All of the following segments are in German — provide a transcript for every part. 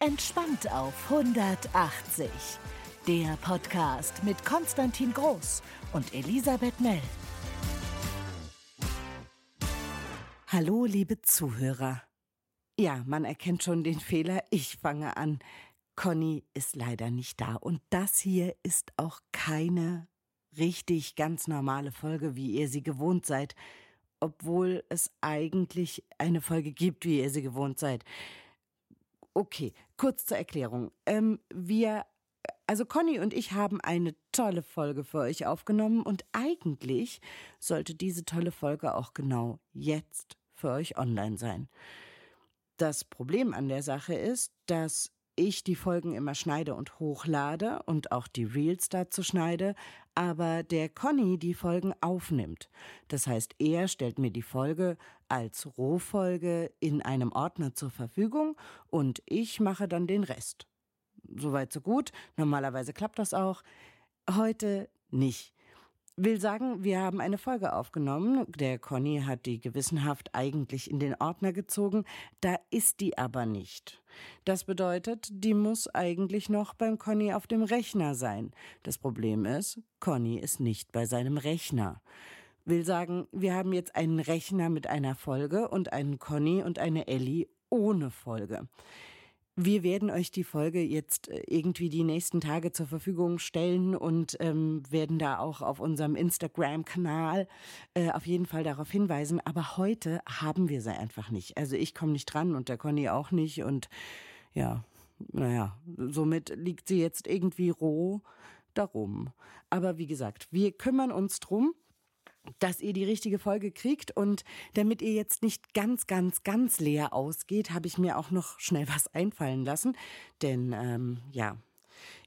Entspannt auf 180. Der Podcast mit Konstantin Groß und Elisabeth Mell. Hallo, liebe Zuhörer. Ja, man erkennt schon den Fehler. Ich fange an. Conny ist leider nicht da. Und das hier ist auch keine richtig ganz normale Folge, wie ihr sie gewohnt seid. Obwohl es eigentlich eine Folge gibt, wie ihr sie gewohnt seid. Okay, kurz zur Erklärung. Ähm, wir, also Conny und ich haben eine tolle Folge für euch aufgenommen und eigentlich sollte diese tolle Folge auch genau jetzt für euch online sein. Das Problem an der Sache ist, dass ich die Folgen immer schneide und hochlade und auch die Reels dazu schneide, aber der Conny die Folgen aufnimmt. Das heißt, er stellt mir die Folge als Rohfolge in einem Ordner zur Verfügung und ich mache dann den Rest. Soweit so gut. Normalerweise klappt das auch. Heute nicht will sagen, wir haben eine Folge aufgenommen. Der Conny hat die gewissenhaft eigentlich in den Ordner gezogen. Da ist die aber nicht. Das bedeutet, die muss eigentlich noch beim Conny auf dem Rechner sein. Das Problem ist, Conny ist nicht bei seinem Rechner. Will sagen, wir haben jetzt einen Rechner mit einer Folge und einen Conny und eine Ellie ohne Folge. Wir werden euch die Folge jetzt äh, irgendwie die nächsten Tage zur Verfügung stellen und ähm, werden da auch auf unserem Instagram-Kanal äh, auf jeden Fall darauf hinweisen. Aber heute haben wir sie einfach nicht. Also ich komme nicht dran und der Conny auch nicht. Und ja, naja, somit liegt sie jetzt irgendwie roh darum. Aber wie gesagt, wir kümmern uns drum dass ihr die richtige Folge kriegt. Und damit ihr jetzt nicht ganz, ganz, ganz leer ausgeht, habe ich mir auch noch schnell was einfallen lassen. Denn ähm, ja,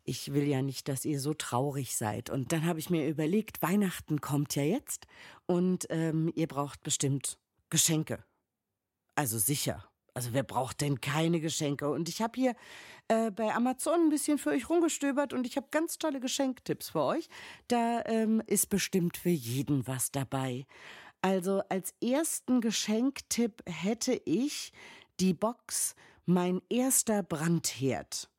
ich will ja nicht, dass ihr so traurig seid. Und dann habe ich mir überlegt, Weihnachten kommt ja jetzt und ähm, ihr braucht bestimmt Geschenke. Also sicher. Also wer braucht denn keine Geschenke? Und ich habe hier äh, bei Amazon ein bisschen für euch rumgestöbert und ich habe ganz tolle Geschenktipps für euch. Da ähm, ist bestimmt für jeden was dabei. Also als ersten Geschenktipp hätte ich die Box Mein erster Brandherd.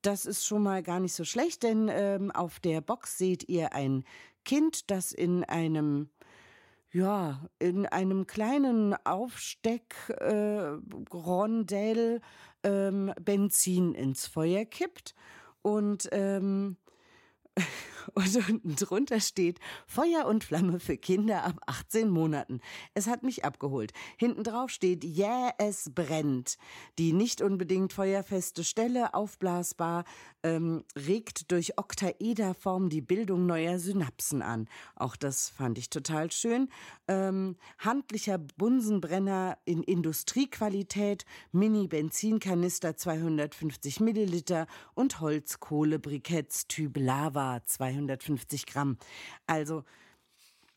Das ist schon mal gar nicht so schlecht, denn ähm, auf der Box seht ihr ein Kind, das in einem ja, in einem kleinen Aufsteckrondell äh, ähm, Benzin ins Feuer kippt und ähm, und unten drunter steht Feuer und Flamme für Kinder ab 18 Monaten. Es hat mich abgeholt. Hinten drauf steht yeah, es brennt. Die nicht unbedingt feuerfeste Stelle, aufblasbar, ähm, regt durch Oktaederform die Bildung neuer Synapsen an. Auch das fand ich total schön. Ähm, handlicher Bunsenbrenner in Industriequalität, Mini-Benzinkanister 250 Milliliter und Holzkohlebriketts Typ Lava 200 250 Gramm. Also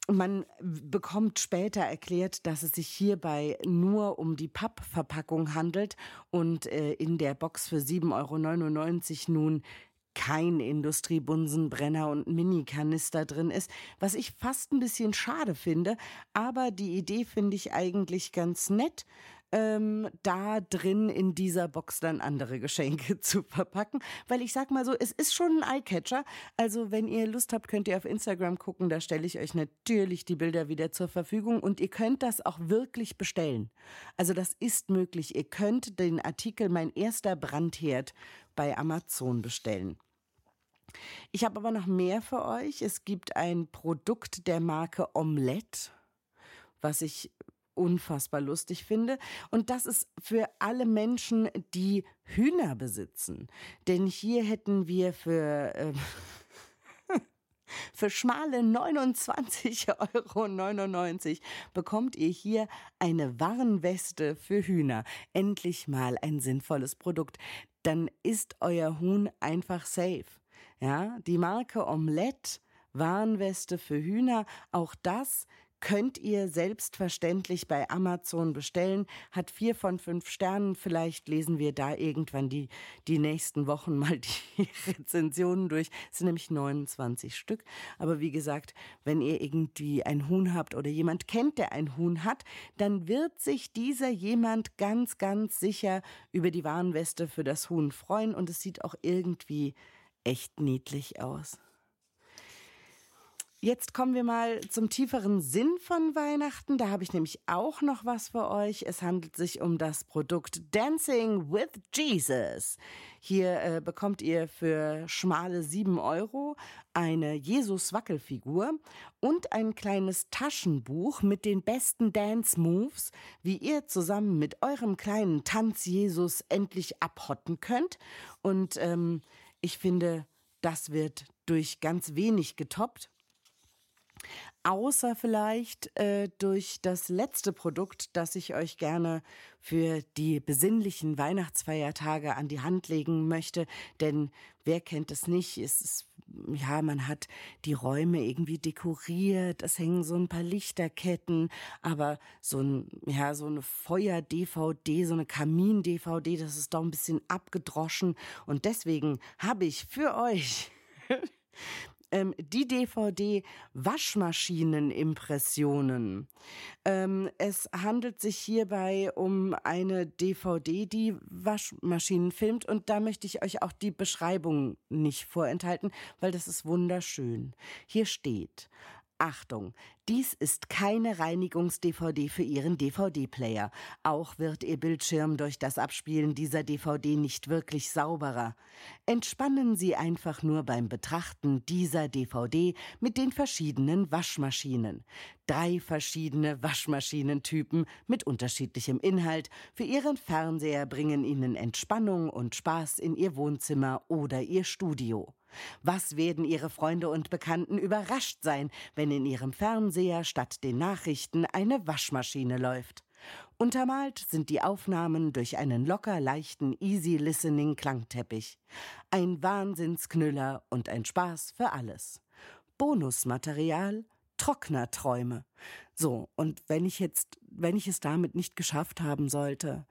man bekommt später erklärt, dass es sich hierbei nur um die Pappverpackung handelt und äh, in der Box für 7,99 Euro nun kein Industriebunsenbrenner und Mini-Kanister drin ist, was ich fast ein bisschen schade finde. Aber die Idee finde ich eigentlich ganz nett ähm, da drin in dieser Box dann andere Geschenke zu verpacken. Weil ich sag mal so, es ist schon ein Eyecatcher. Also wenn ihr Lust habt, könnt ihr auf Instagram gucken. Da stelle ich euch natürlich die Bilder wieder zur Verfügung und ihr könnt das auch wirklich bestellen. Also das ist möglich. Ihr könnt den Artikel Mein erster Brandherd bei Amazon bestellen. Ich habe aber noch mehr für euch. Es gibt ein Produkt der Marke Omelette, was ich unfassbar lustig finde. Und das ist für alle Menschen, die Hühner besitzen. Denn hier hätten wir für... Äh, Für schmale 29,99 Euro bekommt ihr hier eine Warnweste für Hühner. Endlich mal ein sinnvolles Produkt. Dann ist euer Huhn einfach safe. Ja, die Marke Omelette Warnweste für Hühner, auch das könnt ihr selbstverständlich bei Amazon bestellen. Hat vier von fünf Sternen. Vielleicht lesen wir da irgendwann die, die nächsten Wochen mal die Rezensionen durch. Es sind nämlich 29 Stück. Aber wie gesagt, wenn ihr irgendwie ein Huhn habt oder jemand kennt, der ein Huhn hat, dann wird sich dieser jemand ganz, ganz sicher über die Warnweste für das Huhn freuen. Und es sieht auch irgendwie echt niedlich aus. Jetzt kommen wir mal zum tieferen Sinn von Weihnachten. Da habe ich nämlich auch noch was für euch. Es handelt sich um das Produkt Dancing with Jesus. Hier äh, bekommt ihr für schmale sieben Euro eine Jesus-Wackelfigur und ein kleines Taschenbuch mit den besten Dance-Moves, wie ihr zusammen mit eurem kleinen Tanz-Jesus endlich abhotten könnt. Und ähm, ich finde, das wird durch ganz wenig getoppt. Außer vielleicht äh, durch das letzte Produkt, das ich euch gerne für die besinnlichen Weihnachtsfeiertage an die Hand legen möchte. Denn wer kennt es nicht? Es ist, ja, man hat die Räume irgendwie dekoriert, es hängen so ein paar Lichterketten, aber so ein, ja, so eine Feuer-DVD, so eine Kamin-DVD, das ist doch ein bisschen abgedroschen. Und deswegen habe ich für euch ähm, die DVD Waschmaschinenimpressionen. Ähm, es handelt sich hierbei um eine DVD, die Waschmaschinen filmt und da möchte ich euch auch die Beschreibung nicht vorenthalten, weil das ist wunderschön. Hier steht Achtung, dies ist keine Reinigungs-DVD für Ihren DVD-Player. Auch wird Ihr Bildschirm durch das Abspielen dieser DVD nicht wirklich sauberer. Entspannen Sie einfach nur beim Betrachten dieser DVD mit den verschiedenen Waschmaschinen. Drei verschiedene Waschmaschinentypen mit unterschiedlichem Inhalt für Ihren Fernseher bringen Ihnen Entspannung und Spaß in Ihr Wohnzimmer oder Ihr Studio. Was werden Ihre Freunde und Bekannten überrascht sein, wenn in Ihrem Fernseher statt den Nachrichten eine Waschmaschine läuft? Untermalt sind die Aufnahmen durch einen locker leichten Easy Listening Klangteppich. Ein Wahnsinnsknüller und ein Spaß für alles. Bonusmaterial Trocknerträume. So, und wenn ich jetzt, wenn ich es damit nicht geschafft haben sollte,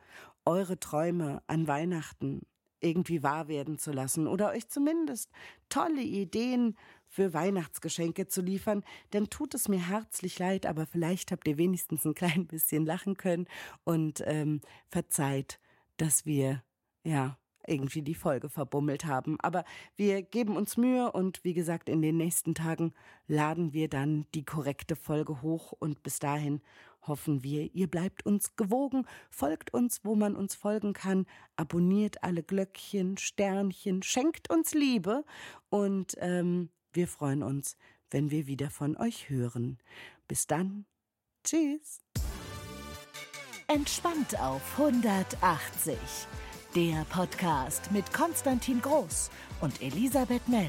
eure Träume an Weihnachten irgendwie wahr werden zu lassen oder euch zumindest tolle Ideen für Weihnachtsgeschenke zu liefern, dann tut es mir herzlich leid, aber vielleicht habt ihr wenigstens ein klein bisschen lachen können und ähm, verzeiht, dass wir ja irgendwie die Folge verbummelt haben. Aber wir geben uns Mühe und wie gesagt, in den nächsten Tagen laden wir dann die korrekte Folge hoch und bis dahin hoffen wir, ihr bleibt uns gewogen, folgt uns, wo man uns folgen kann, abonniert alle Glöckchen, Sternchen, schenkt uns Liebe und ähm, wir freuen uns, wenn wir wieder von euch hören. Bis dann. Tschüss. Entspannt auf 180 der Podcast mit Konstantin Groß und Elisabeth Mell.